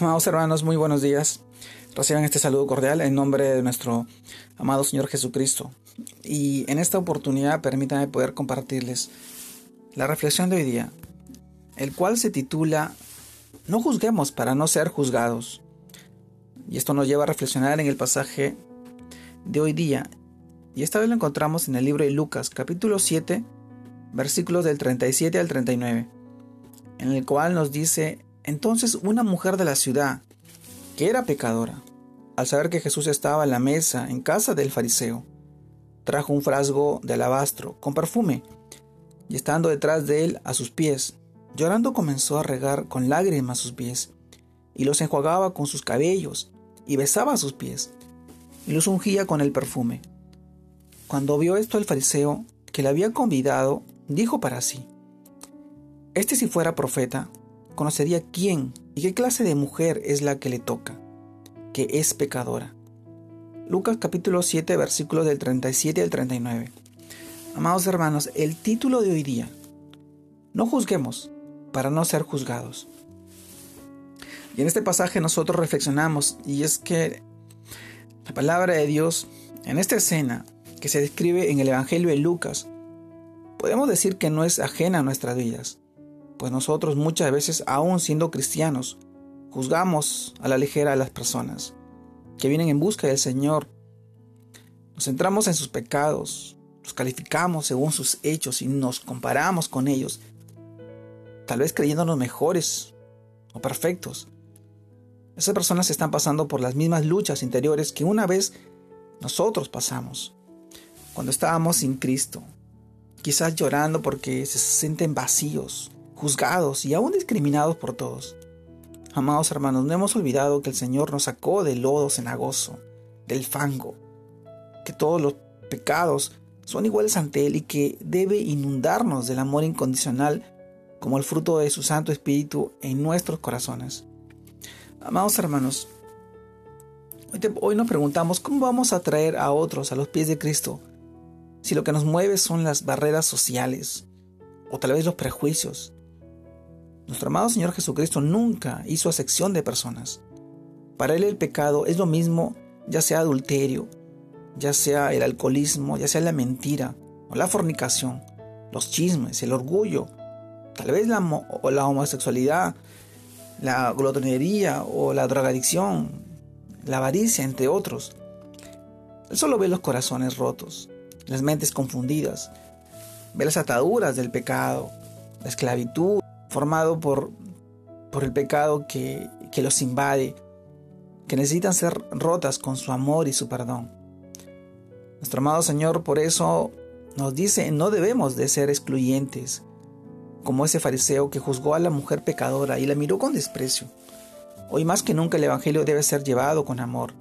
Amados hermanos, muy buenos días. Reciban este saludo cordial en nombre de nuestro amado Señor Jesucristo. Y en esta oportunidad permítanme poder compartirles la reflexión de hoy día, el cual se titula No juzguemos para no ser juzgados. Y esto nos lleva a reflexionar en el pasaje de hoy día. Y esta vez lo encontramos en el libro de Lucas, capítulo 7, versículos del 37 al 39, en el cual nos dice entonces una mujer de la ciudad, que era pecadora, al saber que Jesús estaba en la mesa en casa del fariseo, trajo un frasco de alabastro con perfume, y estando detrás de él a sus pies, llorando comenzó a regar con lágrimas sus pies, y los enjuagaba con sus cabellos, y besaba sus pies, y los ungía con el perfume. Cuando vio esto el fariseo, que le había convidado, dijo para sí, Este si fuera profeta, conocería quién y qué clase de mujer es la que le toca, que es pecadora. Lucas capítulo 7 versículos del 37 al 39. Amados hermanos, el título de hoy día, no juzguemos para no ser juzgados. Y en este pasaje nosotros reflexionamos y es que la palabra de Dios en esta escena que se describe en el Evangelio de Lucas, podemos decir que no es ajena a nuestras vidas pues nosotros muchas veces, aún siendo cristianos, juzgamos a la ligera a las personas que vienen en busca del Señor. Nos centramos en sus pecados, los calificamos según sus hechos y nos comparamos con ellos, tal vez creyéndonos mejores o perfectos. Esas personas están pasando por las mismas luchas interiores que una vez nosotros pasamos, cuando estábamos sin Cristo, quizás llorando porque se sienten vacíos, juzgados y aún discriminados por todos. Amados hermanos, no hemos olvidado que el Señor nos sacó del lodo cenagoso, del fango, que todos los pecados son iguales ante Él y que debe inundarnos del amor incondicional como el fruto de su Santo Espíritu en nuestros corazones. Amados hermanos, hoy nos preguntamos cómo vamos a traer a otros a los pies de Cristo si lo que nos mueve son las barreras sociales o tal vez los prejuicios, nuestro amado Señor Jesucristo nunca hizo acepción de personas. Para Él el pecado es lo mismo, ya sea adulterio, ya sea el alcoholismo, ya sea la mentira o la fornicación, los chismes, el orgullo, tal vez la, la homosexualidad, la glotonería o la drogadicción, la avaricia, entre otros. Él solo ve los corazones rotos, las mentes confundidas, ve las ataduras del pecado, la esclavitud, formado por, por el pecado que, que los invade, que necesitan ser rotas con su amor y su perdón. Nuestro amado Señor por eso nos dice, no debemos de ser excluyentes, como ese fariseo que juzgó a la mujer pecadora y la miró con desprecio. Hoy más que nunca el Evangelio debe ser llevado con amor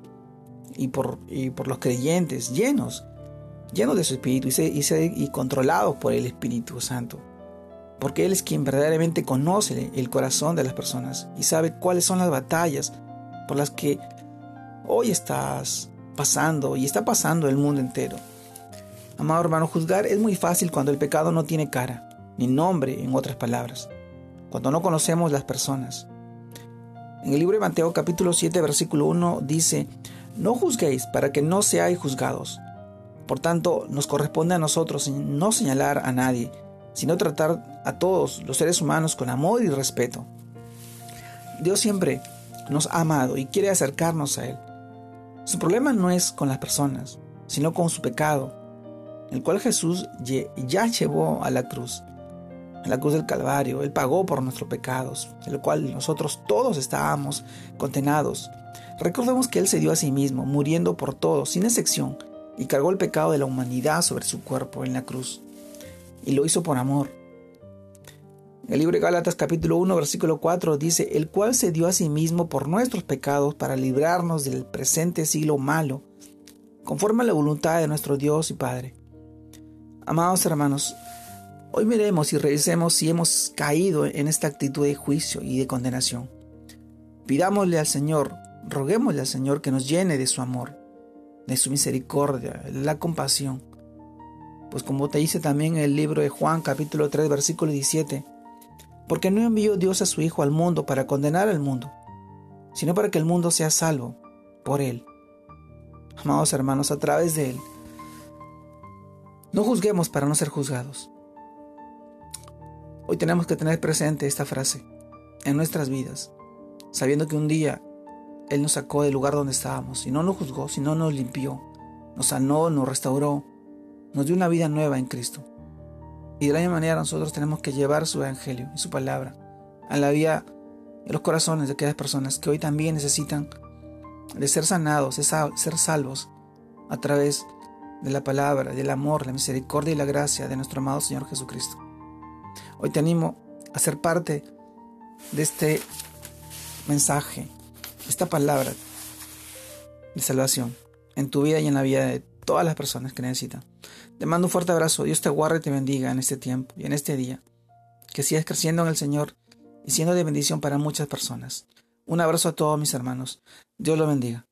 y por, y por los creyentes llenos, llenos de su Espíritu y, y, y controlados por el Espíritu Santo porque Él es quien verdaderamente conoce el corazón de las personas y sabe cuáles son las batallas por las que hoy estás pasando y está pasando el mundo entero. Amado hermano, juzgar es muy fácil cuando el pecado no tiene cara, ni nombre, en otras palabras, cuando no conocemos las personas. En el libro de Mateo capítulo 7 versículo 1 dice, no juzguéis para que no seáis juzgados. Por tanto, nos corresponde a nosotros no señalar a nadie, sino tratar a todos los seres humanos con amor y respeto. Dios siempre nos ha amado y quiere acercarnos a Él. Su problema no es con las personas, sino con su pecado, el cual Jesús ya llevó a la cruz. En la cruz del Calvario, Él pagó por nuestros pecados, el cual nosotros todos estábamos condenados. Recordemos que Él se dio a sí mismo, muriendo por todos, sin excepción, y cargó el pecado de la humanidad sobre su cuerpo en la cruz y lo hizo por amor. El libro de Gálatas capítulo 1 versículo 4 dice, el cual se dio a sí mismo por nuestros pecados para librarnos del presente siglo malo, conforme a la voluntad de nuestro Dios y Padre. Amados hermanos, hoy miremos y revisemos si hemos caído en esta actitud de juicio y de condenación. Pidámosle al Señor, roguémosle al Señor que nos llene de su amor, de su misericordia, de la compasión pues como te dice también el libro de Juan capítulo 3 versículo 17, porque no envió Dios a su Hijo al mundo para condenar al mundo, sino para que el mundo sea salvo por Él. Amados hermanos, a través de Él, no juzguemos para no ser juzgados. Hoy tenemos que tener presente esta frase en nuestras vidas, sabiendo que un día Él nos sacó del lugar donde estábamos y no nos juzgó, sino nos limpió, nos sanó, nos restauró, nos dio una vida nueva en Cristo. Y de la misma manera nosotros tenemos que llevar su evangelio y su palabra a la vida en los corazones de aquellas personas que hoy también necesitan de ser sanados, de ser salvos a través de la palabra, del amor, la misericordia y la gracia de nuestro amado Señor Jesucristo. Hoy te animo a ser parte de este mensaje, esta palabra de salvación en tu vida y en la vida de todas las personas que necesitan. Te mando un fuerte abrazo. Dios te guarde y te bendiga en este tiempo y en este día. Que sigas creciendo en el Señor y siendo de bendición para muchas personas. Un abrazo a todos mis hermanos. Dios los bendiga.